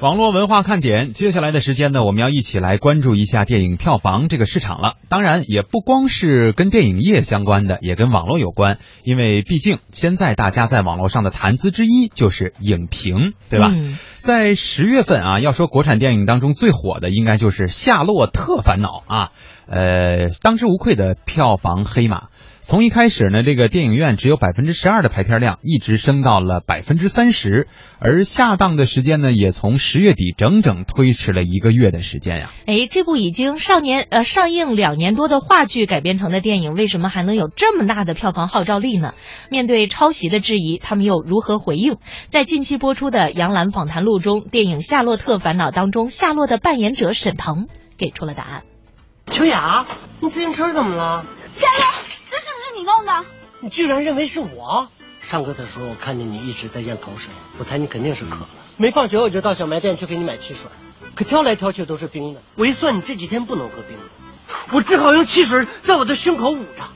网络文化看点，接下来的时间呢，我们要一起来关注一下电影票房这个市场了。当然，也不光是跟电影业相关的，也跟网络有关，因为毕竟现在大家在网络上的谈资之一就是影评，对吧？嗯在十月份啊，要说国产电影当中最火的，应该就是《夏洛特烦恼》啊，呃，当之无愧的票房黑马。从一开始呢，这个电影院只有百分之十二的排片量，一直升到了百分之三十，而下档的时间呢，也从十月底整整推迟了一个月的时间呀。哎，这部已经上年呃上映两年多的话剧改编成的电影，为什么还能有这么大的票房号召力呢？面对抄袭的质疑，他们又如何回应？在近期播出的杨澜访谈录中，电影《夏洛特烦恼》当中，夏洛的扮演者沈腾给出了答案。秋雅，你自行车怎么了？你弄的？你居然认为是我？上课的时候我看见你一直在咽口水，我猜你肯定是渴了。没放学我就到小卖店去给你买汽水，可挑来挑去都是冰的。我一算你这几天不能喝冰的，我只好用汽水在我的胸口捂着。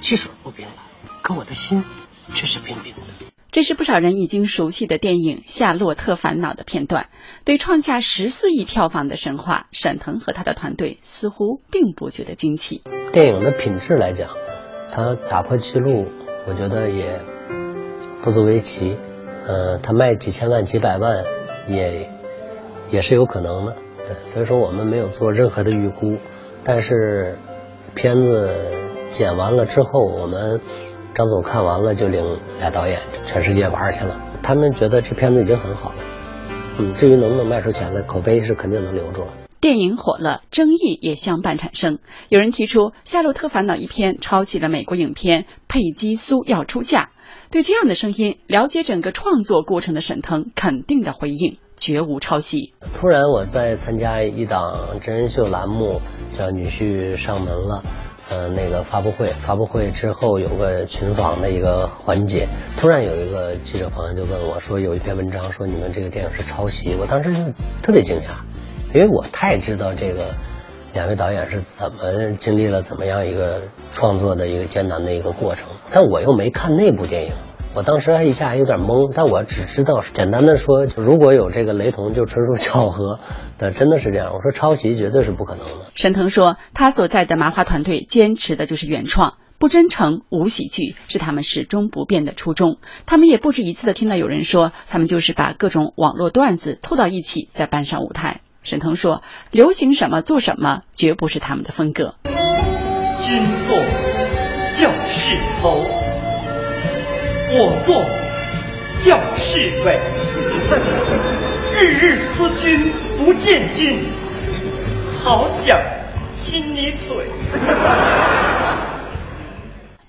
汽水不冰了，可我的心却是冰冰的。这是不少人已经熟悉的电影《夏洛特烦恼》的片段。对创下十四亿票房的神话，沈腾和他的团队似乎并不觉得惊奇。电影的品质来讲，他打破记录，我觉得也不足为奇。呃，他卖几千万、几百万，也也是有可能的。对，所以说我们没有做任何的预估，但是片子剪完了之后，我们张总看完了就领俩导演全世界玩去了。他们觉得这片子已经很好了。嗯，至于能不能卖出钱来，口碑是肯定能留住了。电影火了，争议也相伴产生。有人提出《夏洛特烦恼》一篇抄袭了美国影片《佩姬苏要出嫁》。对这样的声音，了解整个创作过程的沈腾肯定的回应：绝无抄袭。突然我在参加一档真人秀栏目，叫《女婿上门了》。呃，那个发布会，发布会之后有个群访的一个环节，突然有一个记者朋友就问我说，有一篇文章说你们这个电影是抄袭，我当时就特别惊讶，因为我太知道这个两位导演是怎么经历了怎么样一个创作的一个艰难的一个过程，但我又没看那部电影。我当时还一下还有点懵，但我只知道，简单的说，就如果有这个雷同，就纯属巧合。但真的是这样，我说抄袭绝对是不可能的。沈腾说，他所在的麻花团队坚持的就是原创，不真诚、无喜剧，是他们始终不变的初衷。他们也不止一次的听到有人说，他们就是把各种网络段子凑到一起，再搬上舞台。沈腾说，流行什么做什么，绝不是他们的风格。君坐教室头。我坐教室尾，日日思君不见君，好想亲你嘴。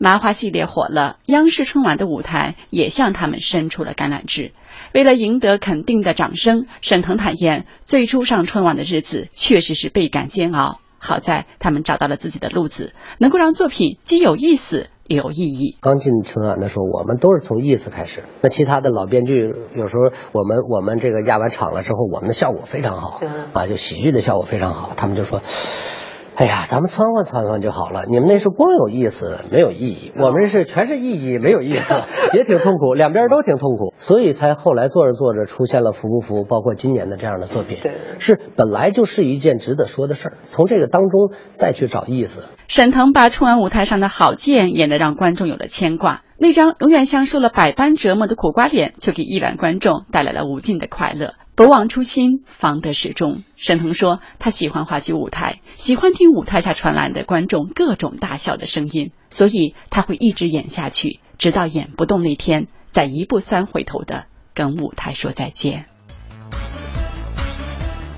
麻花系列火了，央视春晚的舞台也向他们伸出了橄榄枝。为了赢得肯定的掌声，沈腾坦言，最初上春晚的日子确实是倍感煎熬。好在他们找到了自己的路子，能够让作品既有意思。也有意义。刚进春晚的时候，我们都是从意思开始。那其他的老编剧有时候，我们我们这个压完场了之后，我们的效果非常好啊，就喜剧的效果非常好。他们就说：“哎呀，咱们窜换窜换就好了。你们那是光有意思没有意义，我们是全是意义没有意思，也挺痛苦，两边都挺痛苦。所以才后来做着做着出现了服不服，包括今年的这样的作品，是本来就是一件值得说的事儿。从这个当中再去找意思。”沈腾把春晚舞台上的郝建演得让观众有了牵挂，那张永远像受了百般折磨的苦瓜脸，却给亿万观众带来了无尽的快乐。不忘初心，方得始终。沈腾说，他喜欢话剧舞台，喜欢听舞台下传来的观众各种大笑的声音，所以他会一直演下去，直到演不动那天，再一步三回头的跟舞台说再见。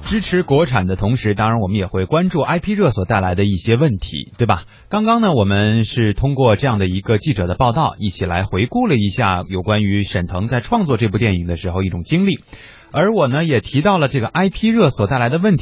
支持国产的同时，当然我们也会关注 IP 热所带来的一些问题，对吧？刚刚呢，我们是通过这样的一个记者的报道，一起来回顾了一下有关于沈腾在创作这部电影的时候一种经历，而我呢也提到了这个 IP 热所带来的问题。